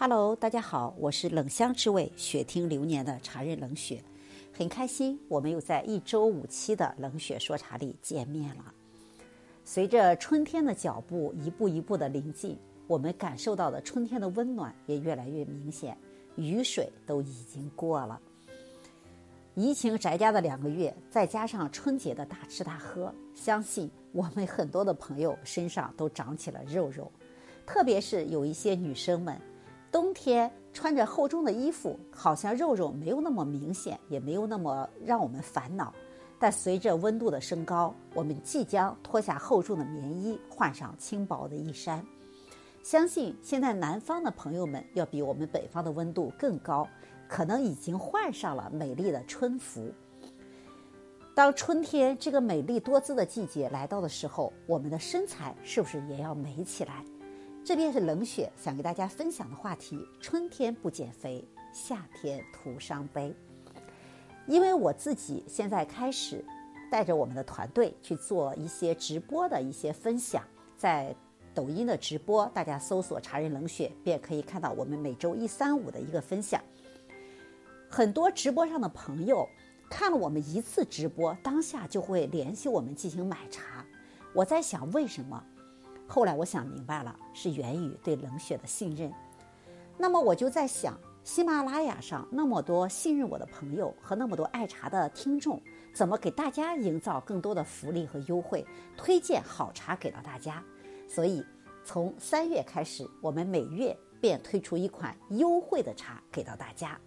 Hello，大家好，我是冷香之味雪听流年的茶人冷雪，很开心我们又在一周五期的冷雪说茶里见面了。随着春天的脚步一步一步的临近，我们感受到的春天的温暖也越来越明显，雨水都已经过了。疫情宅家的两个月，再加上春节的大吃大喝，相信我们很多的朋友身上都长起了肉肉，特别是有一些女生们。冬天穿着厚重的衣服，好像肉肉没有那么明显，也没有那么让我们烦恼。但随着温度的升高，我们即将脱下厚重的棉衣，换上轻薄的衣衫。相信现在南方的朋友们要比我们北方的温度更高，可能已经换上了美丽的春服。当春天这个美丽多姿的季节来到的时候，我们的身材是不是也要美起来？这便是冷血想给大家分享的话题：春天不减肥，夏天徒伤悲。因为我自己现在开始带着我们的团队去做一些直播的一些分享，在抖音的直播，大家搜索“茶人冷血”便可以看到我们每周一、三、五的一个分享。很多直播上的朋友看了我们一次直播，当下就会联系我们进行买茶。我在想，为什么？后来我想明白了，是源于对冷血的信任。那么我就在想，喜马拉雅上那么多信任我的朋友和那么多爱茶的听众，怎么给大家营造更多的福利和优惠，推荐好茶给到大家？所以从三月开始，我们每月便推出一款优惠的茶给到大家。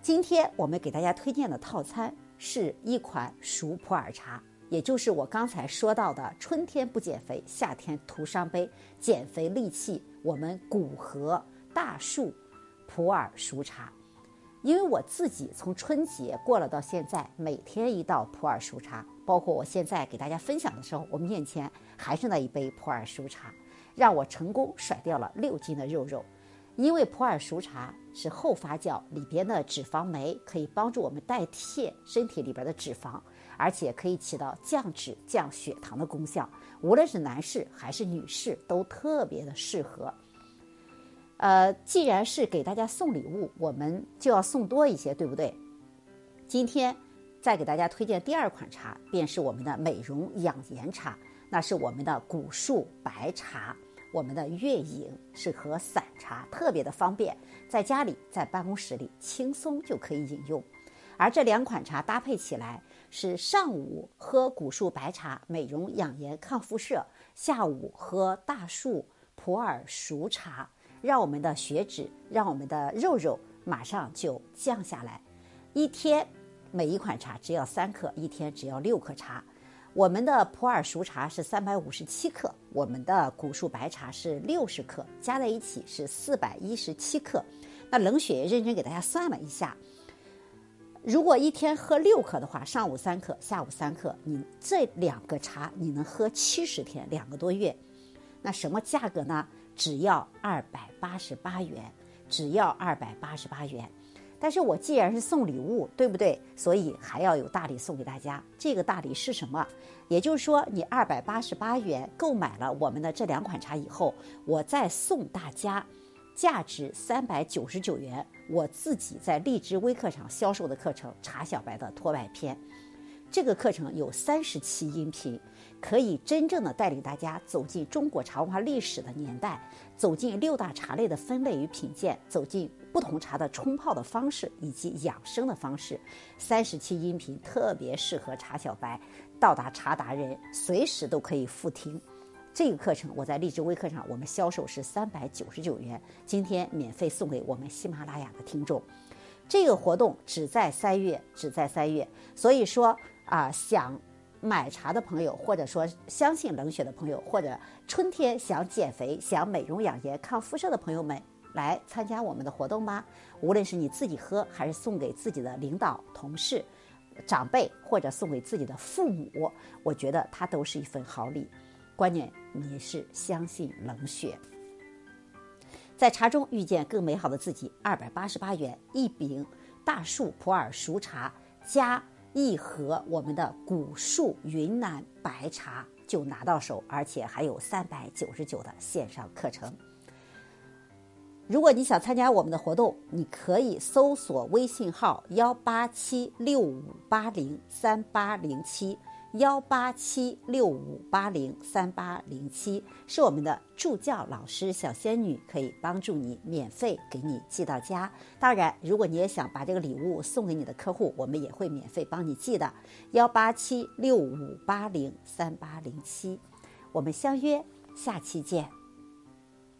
今天我们给大家推荐的套餐是一款熟普洱茶。也就是我刚才说到的，春天不减肥，夏天徒伤悲，减肥利器，我们古河大树普洱熟茶。因为我自己从春节过了到现在，每天一道普洱熟茶，包括我现在给大家分享的时候，我面前还是那一杯普洱熟茶，让我成功甩掉了六斤的肉肉。因为普洱熟茶是后发酵，里边的脂肪酶可以帮助我们代谢身体里边的脂肪。而且可以起到降脂、降血糖的功效，无论是男士还是女士都特别的适合。呃，既然是给大家送礼物，我们就要送多一些，对不对？今天再给大家推荐第二款茶，便是我们的美容养颜茶，那是我们的古树白茶，我们的月影是和散茶，特别的方便，在家里、在办公室里轻松就可以饮用。而这两款茶搭配起来。是上午喝古树白茶，美容养颜抗辐射；下午喝大树普洱熟茶，让我们的血脂、让我们的肉肉马上就降下来。一天每一款茶只要三克，一天只要六克茶。我们的普洱熟茶是三百五十七克，我们的古树白茶是六十克，加在一起是四百一十七克。那冷血认真给大家算了一下。如果一天喝六克的话，上午三克，下午三克，你这两个茶你能喝七十天，两个多月。那什么价格呢？只要二百八十八元，只要二百八十八元。但是我既然是送礼物，对不对？所以还要有大礼送给大家。这个大礼是什么？也就是说，你二百八十八元购买了我们的这两款茶以后，我再送大家。价值三百九十九元，我自己在荔枝微课上销售的课程《茶小白的脱外篇》，这个课程有三十期音频，可以真正的带领大家走进中国茶文化历史的年代，走进六大茶类的分类与品鉴，走进不同茶的冲泡的方式以及养生的方式。三十期音频特别适合茶小白，到达茶达人，随时都可以复听。这个课程我在荔枝微课上，我们销售是三百九十九元，今天免费送给我们喜马拉雅的听众。这个活动只在三月，只在三月。所以说啊，想买茶的朋友，或者说相信冷血的朋友，或者春天想减肥、想美容养颜、抗辐射的朋友们，来参加我们的活动吧。无论是你自己喝，还是送给自己的领导、同事、长辈，或者送给自己的父母，我觉得它都是一份好礼。关键你是相信冷血，在茶中遇见更美好的自己。二百八十八元一饼大树普洱熟茶加一盒我们的古树云南白茶就拿到手，而且还有三百九十九的线上课程。如果你想参加我们的活动，你可以搜索微信号幺八七六五八零三八零七幺八七六五八零三八零七，是我们的助教老师小仙女，可以帮助你免费给你寄到家。当然，如果你也想把这个礼物送给你的客户，我们也会免费帮你寄的。幺八七六五八零三八零七，我们相约下期见。